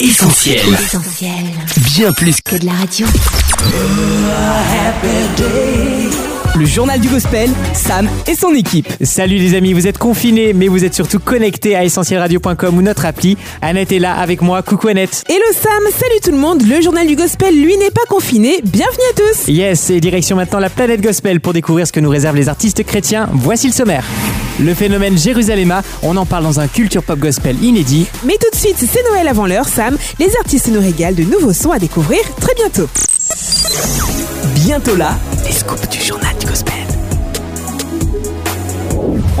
Essentiel. Essentiel. Bien plus Que de la radio. Le journal du gospel, Sam et son équipe. Salut les amis, vous êtes confinés, mais vous êtes surtout connectés à essentielradio.com ou notre appli. Annette est là avec moi. Coucou Annette. Hello Sam, salut tout le monde. Le journal du gospel, lui, n'est pas confiné. Bienvenue à tous. Yes, et direction maintenant la planète gospel pour découvrir ce que nous réservent les artistes chrétiens. Voici le sommaire. Le phénomène Jérusalemma, on en parle dans un culture pop gospel inédit. Mais tout de suite, c'est Noël avant l'heure, Sam. Les artistes nous régalent de nouveaux sons à découvrir très bientôt. Bientôt là, les scoops du journal du gospel.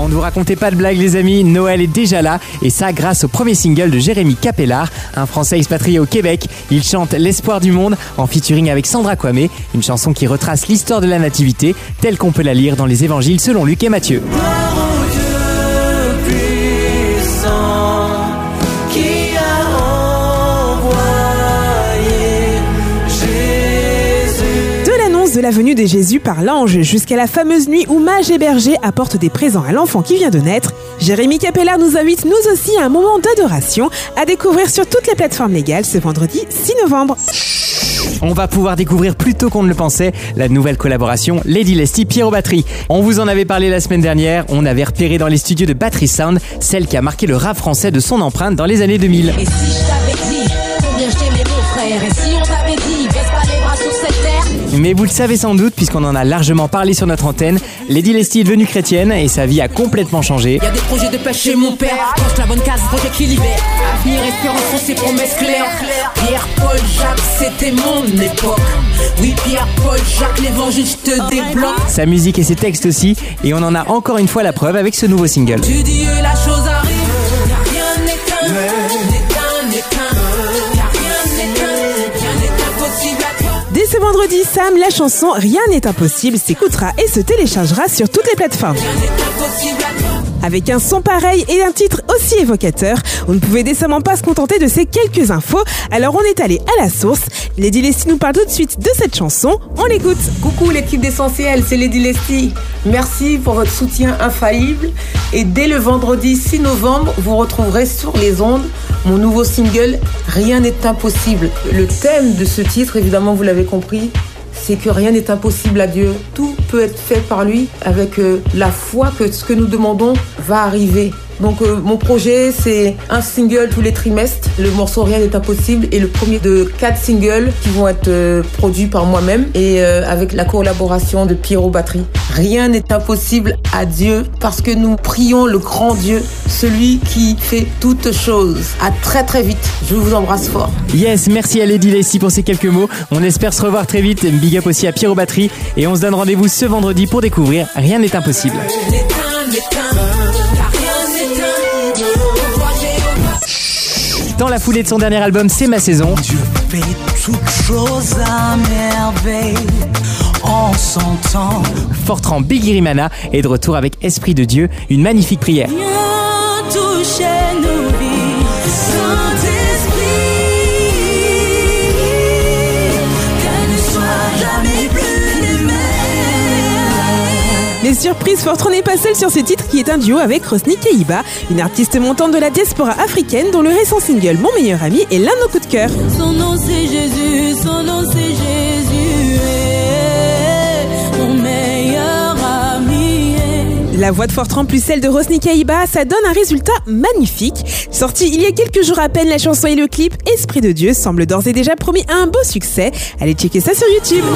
On ne vous racontait pas de blague les amis, Noël est déjà là et ça grâce au premier single de Jérémy Capellard, un Français expatrié au Québec. Il chante L'espoir du monde en featuring avec Sandra Kwame, une chanson qui retrace l'histoire de la nativité telle qu'on peut la lire dans les évangiles selon Luc et Matthieu. De la venue de Jésus par l'ange jusqu'à la fameuse nuit où mages et bergers apportent des présents à l'enfant qui vient de naître, Jérémy Capellard nous invite nous aussi à un moment d'adoration à découvrir sur toutes les plateformes légales ce vendredi 6 novembre. On va pouvoir découvrir plus tôt qu'on ne le pensait la nouvelle collaboration Lady Leslie Pierrot Batterie. On vous en avait parlé la semaine dernière, on avait repéré dans les studios de Battery Sound celle qui a marqué le rap français de son empreinte dans les années 2000. Et si je t'avais dit combien je t'aimais mon frère Et si on t'avait dit baisse pas les bras sur cette terre. Mais vous le savez sans doute puisqu'on en a largement parlé sur notre antenne, Lady Leslie est devenue chrétienne et sa vie a complètement changé. Y a des projets de pêche chez mon père. Pense la bonne case, projet équilibré Avenir, espérance sont ses promesses claires. Pierre, Paul, Jacques, c'était mon époque. Oui, Pierre, Paul, Jacques, l'évangile, je te débloque. Sa musique et ses textes aussi, et on en a encore une fois la preuve avec ce nouveau single. Tu dis la chose arrive vendredi, Sam, la chanson Rien n'est impossible s'écoutera et se téléchargera sur toutes les plateformes. Avec un son pareil et un titre aussi évocateur, on ne pouvait décemment pas se contenter de ces quelques infos, alors on est allé à la source. Lady Leslie nous parle tout de suite de cette chanson, on l'écoute. Coucou l'équipe d'Essentiel, c'est Lady Leslie. Merci pour votre soutien infaillible. Et dès le vendredi 6 novembre, vous retrouverez sur les ondes mon nouveau single Rien n'est impossible. Le thème de ce titre, évidemment, vous l'avez compris, c'est que rien n'est impossible à Dieu. Tout peut être fait par lui avec euh, la foi que ce que nous demandons va arriver. Donc euh, mon projet c'est un single tous les trimestres, le morceau Rien n'est impossible et le premier de quatre singles qui vont être euh, produits par moi-même et euh, avec la collaboration de Pierrot Batterie. Rien n'est impossible à Dieu parce que nous prions le grand Dieu, celui qui fait toutes choses. À très très vite. Je vous embrasse fort. Yes, merci à Lady Leslie pour ces quelques mots. On espère se revoir très vite. Big up aussi à Pierrot Batterie. Et on se donne rendez-vous ce vendredi pour découvrir Rien n'est impossible. Dans la foulée de son dernier album, C'est ma saison. Dieu fait toutes choses à merveille en. Fortran Biggie Rimana est de retour avec Esprit de Dieu, une magnifique prière. Les surprises, Fortran n'est pas seul sur ce titre qui est un duo avec Rosny Keiba, une artiste montante de la diaspora africaine dont le récent single Mon meilleur ami est l'un de nos coups de cœur. Son nom c'est Jésus, son nom c'est Jésus, eh, mon meilleur ami. eh. La voix de Fortran plus celle de Rosny Keiba, ça donne un résultat magnifique. Sorti il y a quelques jours à peine, la chanson et le clip Esprit de Dieu semble d'ores et déjà promis à un beau succès. Allez checker ça sur YouTube.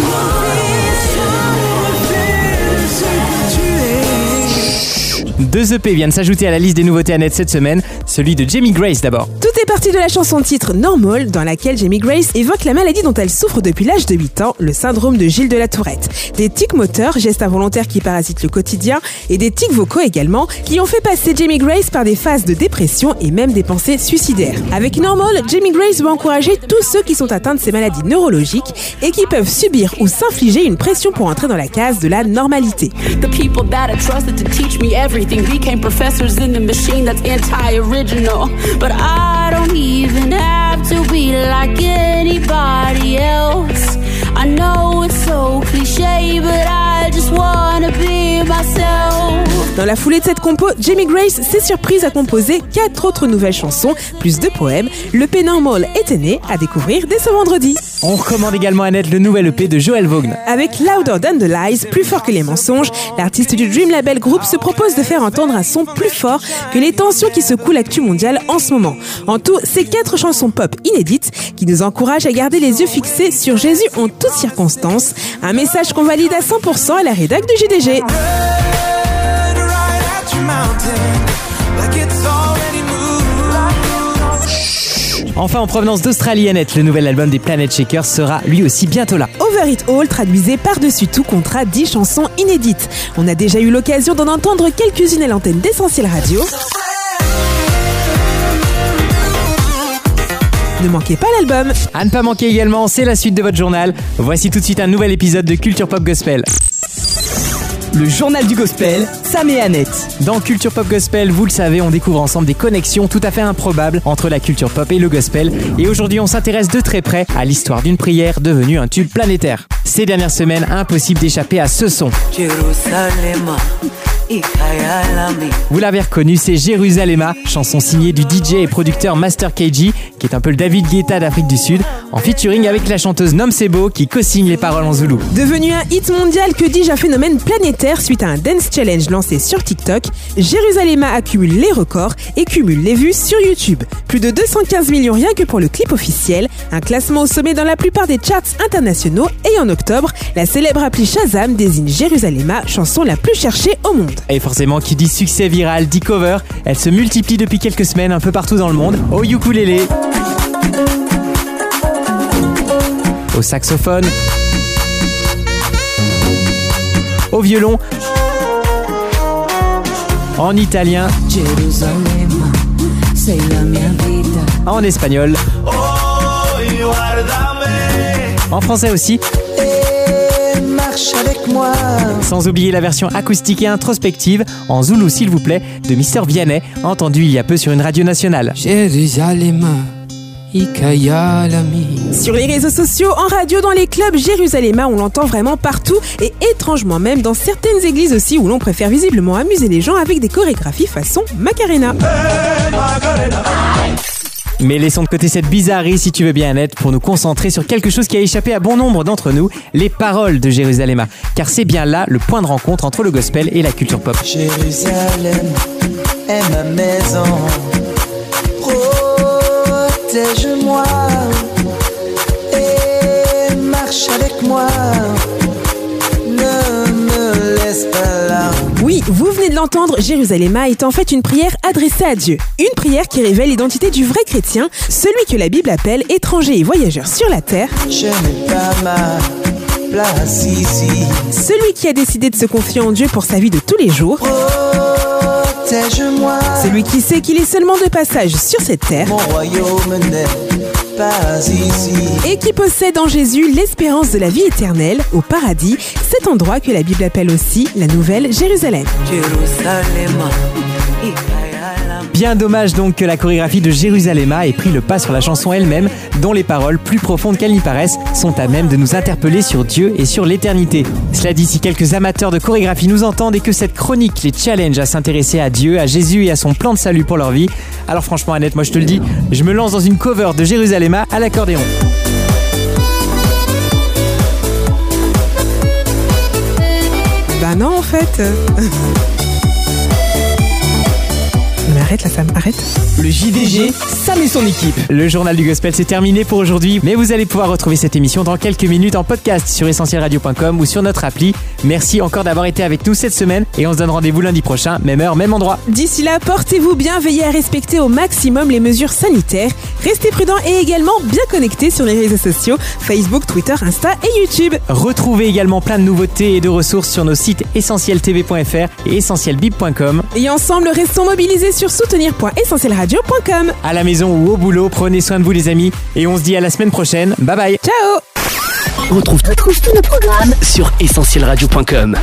Deux EP viennent s'ajouter à la liste des nouveautés à net cette semaine, celui de Jamie Grace d'abord. Tout est parti de la chanson titre Normal, dans laquelle Jamie Grace évoque la maladie dont elle souffre depuis l'âge de 8 ans, le syndrome de Gilles de la Tourette. Des tics moteurs, gestes involontaires qui parasitent le quotidien, et des tics vocaux également, qui ont fait passer Jamie Grace par des phases de dépression et même des pensées suicidaires. Avec Normal, Jamie Grace veut encourager tous ceux qui sont atteints de ces maladies neurologiques et qui peuvent subir ou s'infliger une pression pour entrer dans la case de la normalité. The people that I trusted to teach me everything became professors in the machine that's anti original. But I don't even have to be like anybody else. I know it's so cliche, Dans la foulée de cette compo, Jamie Grace s'est surprise à composer quatre autres nouvelles chansons, plus de poèmes. Le P Normal était né à découvrir dès ce vendredi. On recommande également à net le nouvel EP de Joël Vaughn. Avec Louder Than the Lies, plus fort que les mensonges, l'artiste du Dream Label Group se propose de faire entendre un son plus fort que les tensions qui secouent l'actu mondiale en ce moment. En tout, c'est quatre chansons pop inédites qui nous encouragent à garder les yeux fixés sur Jésus en toutes circonstances. Un message qu'on valide à 100% à la rédac du JDG. Enfin, en provenance d'Australie, Annette, le nouvel album des Planet Shakers sera lui aussi bientôt là. Over It All traduisait par-dessus tout contrat 10 chansons inédites. On a déjà eu l'occasion d'en entendre quelques-unes à l'antenne d'Essentiel Radio. Ne manquez pas l'album. À ne pas manquer également, c'est la suite de votre journal. Voici tout de suite un nouvel épisode de Culture Pop Gospel. Le journal du gospel, Sam et Annette. Dans Culture Pop Gospel, vous le savez, on découvre ensemble des connexions tout à fait improbables entre la culture pop et le gospel. Et aujourd'hui, on s'intéresse de très près à l'histoire d'une prière devenue un tube planétaire. Ces dernières semaines, impossible d'échapper à ce son. Vous l'avez reconnu, c'est Jérusalem, chanson signée du DJ et producteur Master KG, qui est un peu le David Guetta d'Afrique du Sud, en featuring avec la chanteuse Nom Sebo qui co-signe les paroles en zoulou. Devenu un hit mondial, que dis-je, un phénomène planétaire suite à un dance challenge lancé sur TikTok, Jérusalem accumule les records et cumule les vues sur YouTube. Plus de 215 millions rien que pour le clip officiel, un classement au sommet dans la plupart des charts internationaux et en octobre, la célèbre appli Shazam désigne Jérusalem chanson la plus cherchée au monde. Et forcément, qui dit succès viral dit cover. Elle se multiplie depuis quelques semaines un peu partout dans le monde. Au ukulélé, au saxophone, au violon, en italien, en espagnol, en français aussi. Sans oublier la version acoustique et introspective, en zoulou s'il vous plaît, de Mister Vianney, entendu il y a peu sur une radio nationale. Jérusalem, Ikayalami. Sur les réseaux sociaux, en radio, dans les clubs, Jérusalem, on l'entend vraiment partout et étrangement même dans certaines églises aussi où l'on préfère visiblement amuser les gens avec des chorégraphies façon Macarena. Mais laissons de côté cette bizarrerie si tu veux bien Annette pour nous concentrer sur quelque chose qui a échappé à bon nombre d'entre nous, les paroles de Jérusalem. Car c'est bien là le point de rencontre entre le gospel et la culture pop. Jérusalem est ma maison. Protège-moi et marche avec moi. Vous venez de l'entendre, Jérusalem est en fait une prière adressée à Dieu. Une prière qui révèle l'identité du vrai chrétien, celui que la Bible appelle étranger et voyageur sur la terre, Je n'ai pas ma place ici. celui qui a décidé de se confier en Dieu pour sa vie de tous les jours, Protège-moi. celui qui sait qu'il est seulement de passage sur cette terre, Mon royaume n'est pas ici. et qui possède en Jésus l'espérance de la vie éternelle au paradis, cet endroit que la Bible appelle aussi la Nouvelle Jérusalem. Bien dommage donc que la chorégraphie de Jérusalem ait pris le pas sur la chanson elle-même, dont les paroles, plus profondes qu'elles n'y paraissent, sont à même de nous interpeller sur Dieu et sur l'éternité. Cela dit, si quelques amateurs de chorégraphie nous entendent et que cette chronique les challenge à s'intéresser à Dieu, à Jésus et à son plan de salut pour leur vie, alors franchement Annette, moi je te le dis, je me lance dans une cover de Jérusalem à l'accordéon. Bah non en fait. Arrête la femme, arrête. Le JDG, Sam et son équipe. Le journal du gospel c'est terminé pour aujourd'hui, mais vous allez pouvoir retrouver cette émission dans quelques minutes en podcast sur essentielradio.com ou sur notre appli. Merci encore d'avoir été avec nous cette semaine et on se donne rendez-vous lundi prochain, même heure, même endroit. D'ici là, portez-vous bien, veillez à respecter au maximum les mesures sanitaires. Restez prudents et également bien connectés sur les réseaux sociaux Facebook, Twitter, Insta et YouTube. Retrouvez également plein de nouveautés et de ressources sur nos sites essentieltv.fr et essentielbib.com. Et ensemble, restons mobilisés sur soutenir.essentielradio.com. À la maison ou au boulot, prenez soin de vous les amis et on se dit à la semaine prochaine. Bye bye Ciao Retrouve, retrouve tous nos programmes sur essentielradio.com.